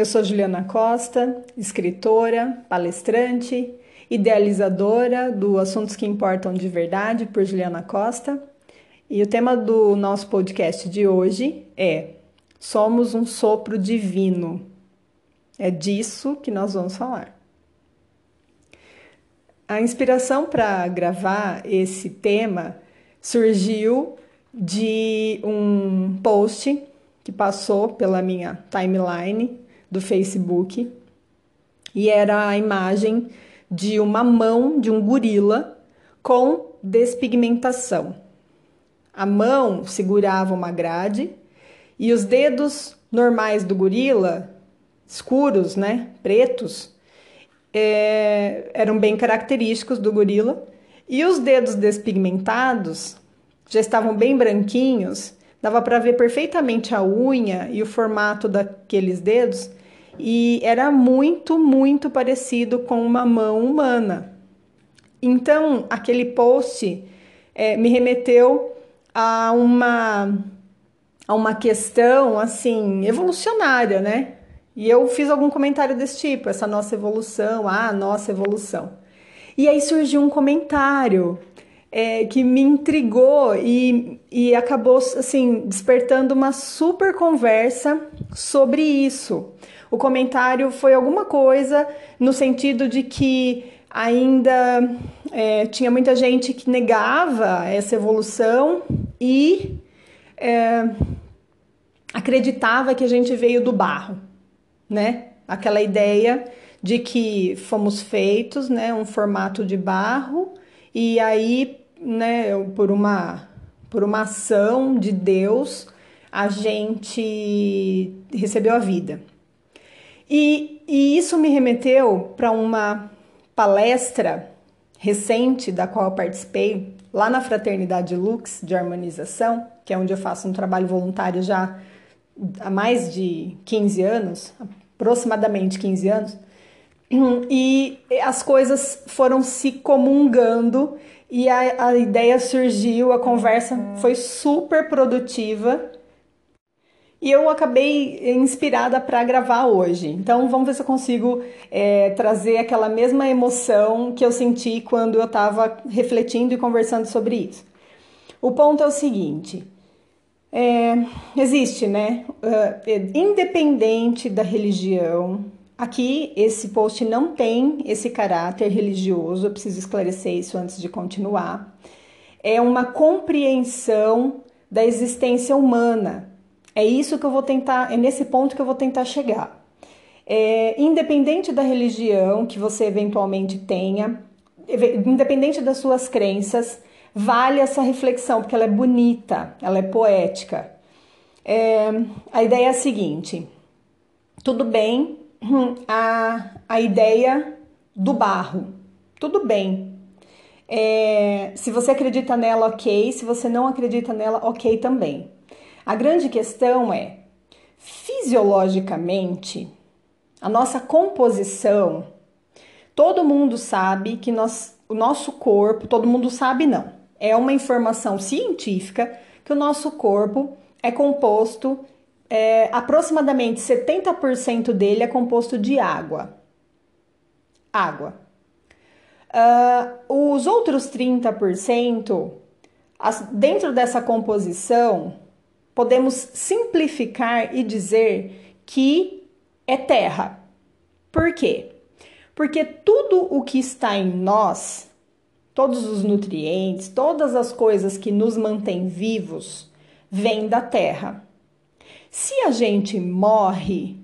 Eu sou Juliana Costa, escritora, palestrante, idealizadora do Assuntos que Importam de Verdade por Juliana Costa. E o tema do nosso podcast de hoje é Somos um sopro divino. É disso que nós vamos falar. A inspiração para gravar esse tema surgiu de um post que passou pela minha timeline do Facebook e era a imagem de uma mão de um gorila com despigmentação. A mão segurava uma grade e os dedos normais do gorila, escuros, né, pretos, é, eram bem característicos do gorila. E os dedos despigmentados já estavam bem branquinhos dava para ver perfeitamente a unha e o formato daqueles dedos e era muito, muito parecido com uma mão humana. Então, aquele post é, me remeteu a uma, a uma questão assim evolucionária, né? E eu fiz algum comentário desse tipo, essa nossa evolução, ah, nossa evolução. E aí surgiu um comentário é, que me intrigou e, e acabou assim despertando uma super conversa sobre isso. O comentário foi alguma coisa no sentido de que ainda é, tinha muita gente que negava essa evolução e é, acreditava que a gente veio do barro, né? Aquela ideia de que fomos feitos, né, um formato de barro e aí né, por uma por uma ação de Deus, a gente recebeu a vida. E, e isso me remeteu para uma palestra recente da qual eu participei lá na Fraternidade Lux de Harmonização, que é onde eu faço um trabalho voluntário já há mais de 15 anos, aproximadamente 15 anos, e as coisas foram se comungando e a, a ideia surgiu, a conversa foi super produtiva e eu acabei inspirada para gravar hoje. Então vamos ver se eu consigo é, trazer aquela mesma emoção que eu senti quando eu estava refletindo e conversando sobre isso. O ponto é o seguinte: é, existe, né? Uh, independente da religião, Aqui, esse post não tem esse caráter religioso, eu preciso esclarecer isso antes de continuar. É uma compreensão da existência humana. É isso que eu vou tentar, é nesse ponto que eu vou tentar chegar. É, independente da religião que você eventualmente tenha, independente das suas crenças, vale essa reflexão, porque ela é bonita, ela é poética. É, a ideia é a seguinte: tudo bem a, a ideia do barro. Tudo bem. É, se você acredita nela, ok. Se você não acredita nela, ok também. A grande questão é, fisiologicamente, a nossa composição, todo mundo sabe que nós, o nosso corpo, todo mundo sabe não, é uma informação científica que o nosso corpo é composto é, aproximadamente 70% dele é composto de água. Água. Uh, os outros 30%, as, dentro dessa composição, podemos simplificar e dizer que é terra. Por quê? Porque tudo o que está em nós, todos os nutrientes, todas as coisas que nos mantêm vivos, vêm da terra. Se a gente morre,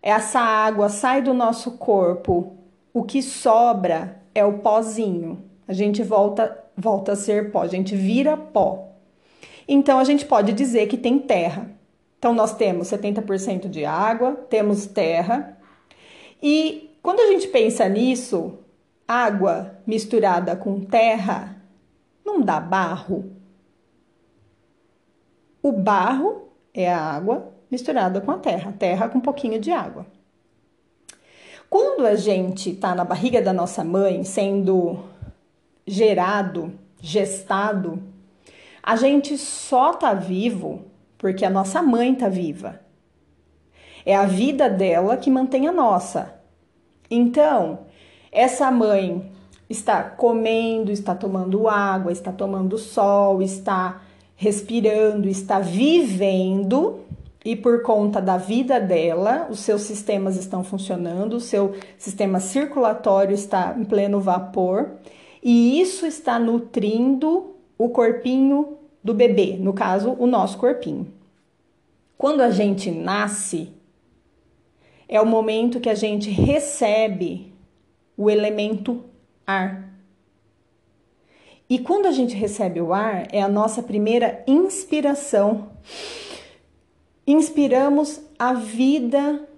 essa água sai do nosso corpo, o que sobra é o pozinho. A gente volta, volta a ser pó, a gente vira pó. Então a gente pode dizer que tem terra. Então nós temos 70% de água, temos terra. E quando a gente pensa nisso, água misturada com terra não dá barro. O barro é a água misturada com a terra, terra com um pouquinho de água. Quando a gente está na barriga da nossa mãe, sendo gerado, gestado, a gente só tá vivo porque a nossa mãe tá viva. É a vida dela que mantém a nossa. Então, essa mãe está comendo, está tomando água, está tomando sol, está respirando, está vivendo e por conta da vida dela, os seus sistemas estão funcionando, o seu sistema circulatório está em pleno vapor e isso está nutrindo o corpinho do bebê, no caso, o nosso corpinho. Quando a gente nasce, é o momento que a gente recebe o elemento ar. E quando a gente recebe o ar, é a nossa primeira inspiração. Inspiramos, a vida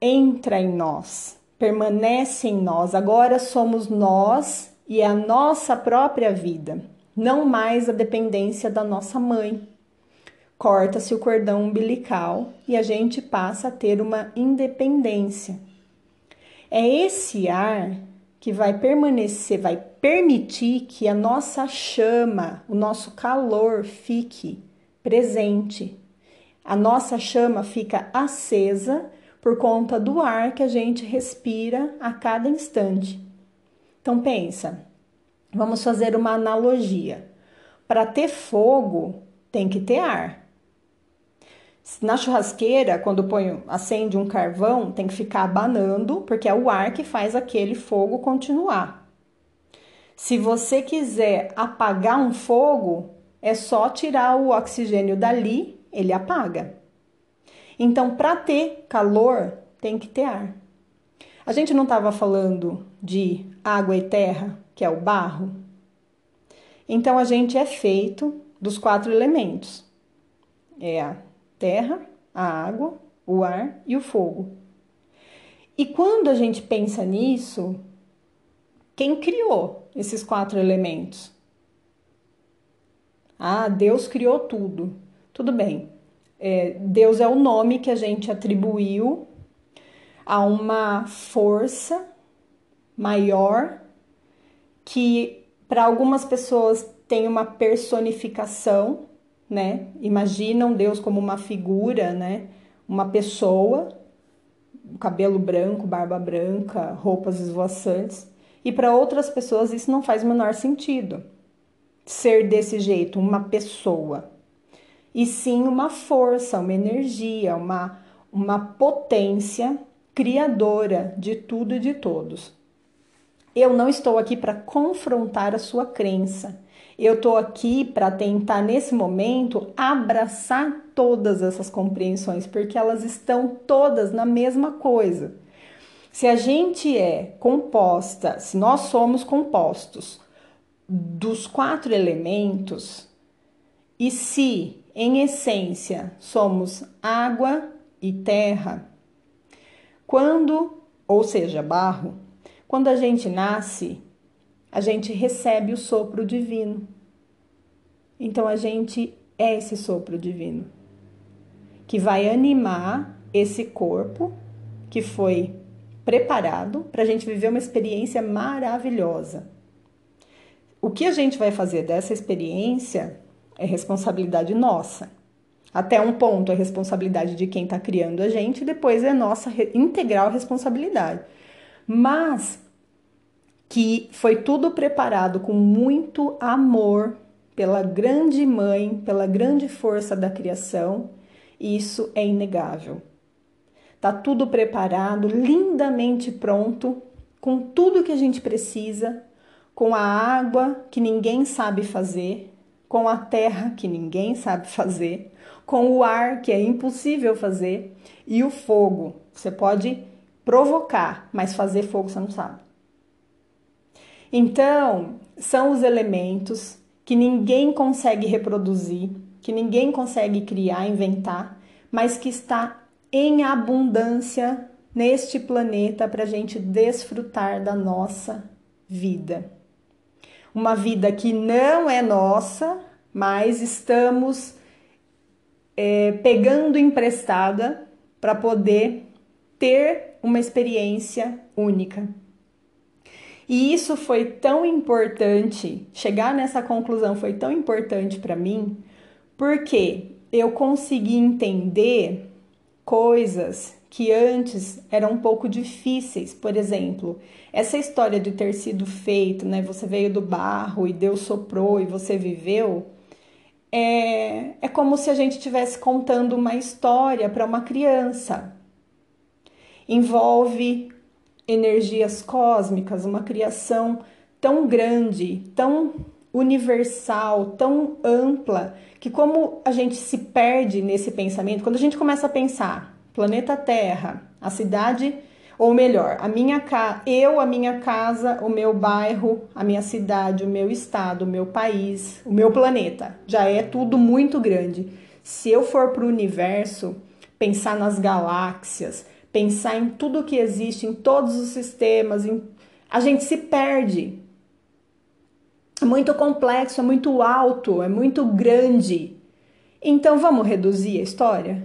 entra em nós, permanece em nós. Agora somos nós e é a nossa própria vida, não mais a dependência da nossa mãe. Corta-se o cordão umbilical e a gente passa a ter uma independência. É esse ar que vai permanecer, vai permitir que a nossa chama, o nosso calor fique presente. A nossa chama fica acesa por conta do ar que a gente respira a cada instante. Então pensa, vamos fazer uma analogia. Para ter fogo, tem que ter ar. Na churrasqueira, quando põe, acende um carvão, tem que ficar abanando, porque é o ar que faz aquele fogo continuar. Se você quiser apagar um fogo, é só tirar o oxigênio dali, ele apaga. Então, para ter calor, tem que ter ar. A gente não estava falando de água e terra, que é o barro? Então, a gente é feito dos quatro elementos: é a terra, a água, o ar e o fogo. E quando a gente pensa nisso, quem criou esses quatro elementos? Ah, Deus criou tudo. Tudo bem. É, Deus é o nome que a gente atribuiu a uma força maior que para algumas pessoas tem uma personificação, né? Imaginam Deus como uma figura, né? Uma pessoa, cabelo branco, barba branca, roupas esvoaçantes. E para outras pessoas isso não faz o menor sentido. Ser desse jeito, uma pessoa. E sim uma força, uma energia, uma, uma potência criadora de tudo e de todos. Eu não estou aqui para confrontar a sua crença. Eu estou aqui para tentar, nesse momento, abraçar todas essas compreensões, porque elas estão todas na mesma coisa. Se a gente é composta, se nós somos compostos dos quatro elementos, e se, em essência, somos água e terra, quando, ou seja, barro, quando a gente nasce, a gente recebe o sopro divino. Então a gente é esse sopro divino que vai animar esse corpo que foi preparado para a gente viver uma experiência maravilhosa. O que a gente vai fazer dessa experiência é responsabilidade nossa. Até um ponto é responsabilidade de quem está criando a gente, depois é nossa integral responsabilidade. Mas que foi tudo preparado com muito amor pela grande mãe, pela grande força da criação, isso é inegável. Tá tudo preparado, lindamente pronto, com tudo que a gente precisa, com a água que ninguém sabe fazer, com a terra que ninguém sabe fazer, com o ar, que é impossível fazer, e o fogo. Você pode provocar, mas fazer fogo você não sabe. Então, são os elementos que ninguém consegue reproduzir, que ninguém consegue criar, inventar, mas que está em abundância neste planeta para a gente desfrutar da nossa vida. Uma vida que não é nossa, mas estamos é, pegando emprestada para poder ter uma experiência única. E isso foi tão importante, chegar nessa conclusão foi tão importante para mim, porque eu consegui entender coisas que antes eram um pouco difíceis. Por exemplo, essa história de ter sido feito, né? Você veio do barro e Deus soprou e você viveu. É, é como se a gente estivesse contando uma história para uma criança. Envolve energias cósmicas, uma criação tão grande, tão universal, tão ampla, que como a gente se perde nesse pensamento, quando a gente começa a pensar planeta Terra, a cidade, ou melhor, a minha casa, eu, a minha casa, o meu bairro, a minha cidade, o meu estado, o meu país, o meu planeta, já é tudo muito grande. Se eu for para o universo, pensar nas galáxias, pensar em tudo que existe, em todos os sistemas, em... a gente se perde. É muito complexo, é muito alto, é muito grande. Então vamos reduzir a história?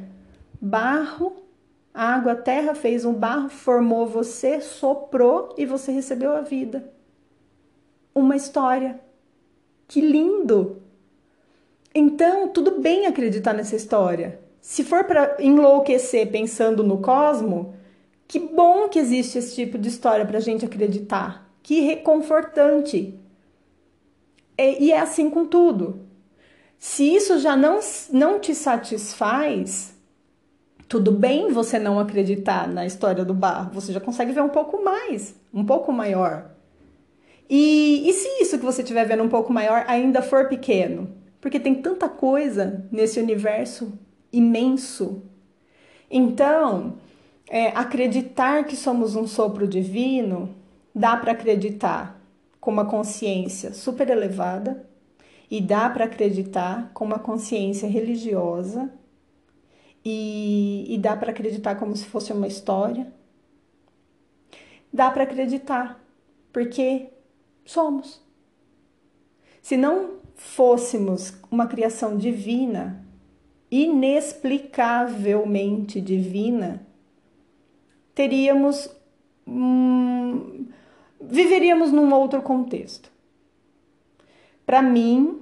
Barro, água, terra fez um barro, formou você, soprou e você recebeu a vida. Uma história. Que lindo! Então, tudo bem acreditar nessa história. Se for para enlouquecer pensando no cosmo, que bom que existe esse tipo de história para a gente acreditar. Que reconfortante. E é assim com tudo. Se isso já não, não te satisfaz, tudo bem você não acreditar na história do barro, você já consegue ver um pouco mais, um pouco maior. E, e se isso que você estiver vendo um pouco maior ainda for pequeno? Porque tem tanta coisa nesse universo imenso. Então, é, acreditar que somos um sopro divino, dá para acreditar com uma consciência super elevada e dá para acreditar com uma consciência religiosa e, e dá para acreditar como se fosse uma história. Dá para acreditar, porque somos. Se não fôssemos uma criação divina, inexplicavelmente divina, teríamos. Hum, viveríamos num outro contexto. Para mim,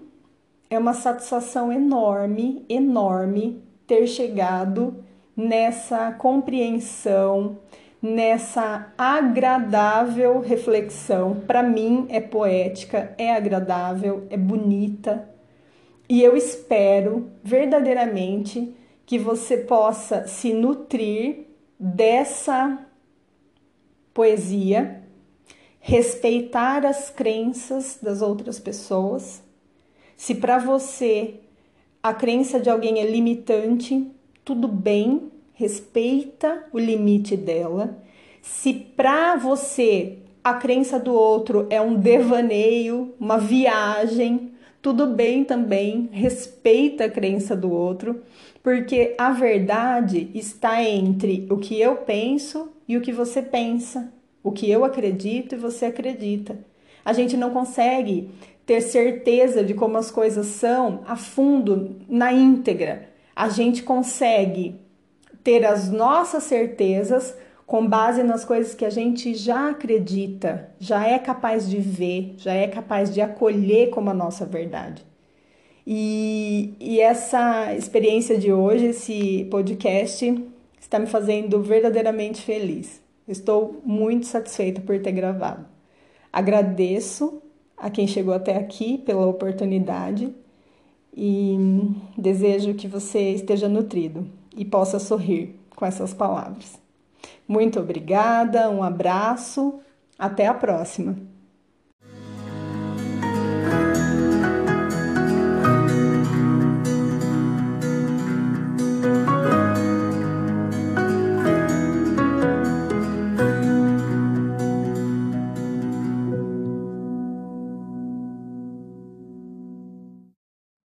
é uma satisfação enorme, enorme ter chegado nessa compreensão, nessa agradável reflexão. Para mim, é poética, é agradável, é bonita, e eu espero verdadeiramente que você possa se nutrir dessa poesia, respeitar as crenças das outras pessoas. Se para você a crença de alguém é limitante, tudo bem, respeita o limite dela. Se para você a crença do outro é um devaneio, uma viagem, tudo bem também, respeita a crença do outro, porque a verdade está entre o que eu penso e o que você pensa, o que eu acredito e você acredita. A gente não consegue ter certeza de como as coisas são a fundo, na íntegra. A gente consegue ter as nossas certezas com base nas coisas que a gente já acredita, já é capaz de ver, já é capaz de acolher como a nossa verdade. E, e essa experiência de hoje, esse podcast, está me fazendo verdadeiramente feliz. Estou muito satisfeita por ter gravado. Agradeço a quem chegou até aqui pela oportunidade e desejo que você esteja nutrido e possa sorrir com essas palavras. Muito obrigada, um abraço, até a próxima!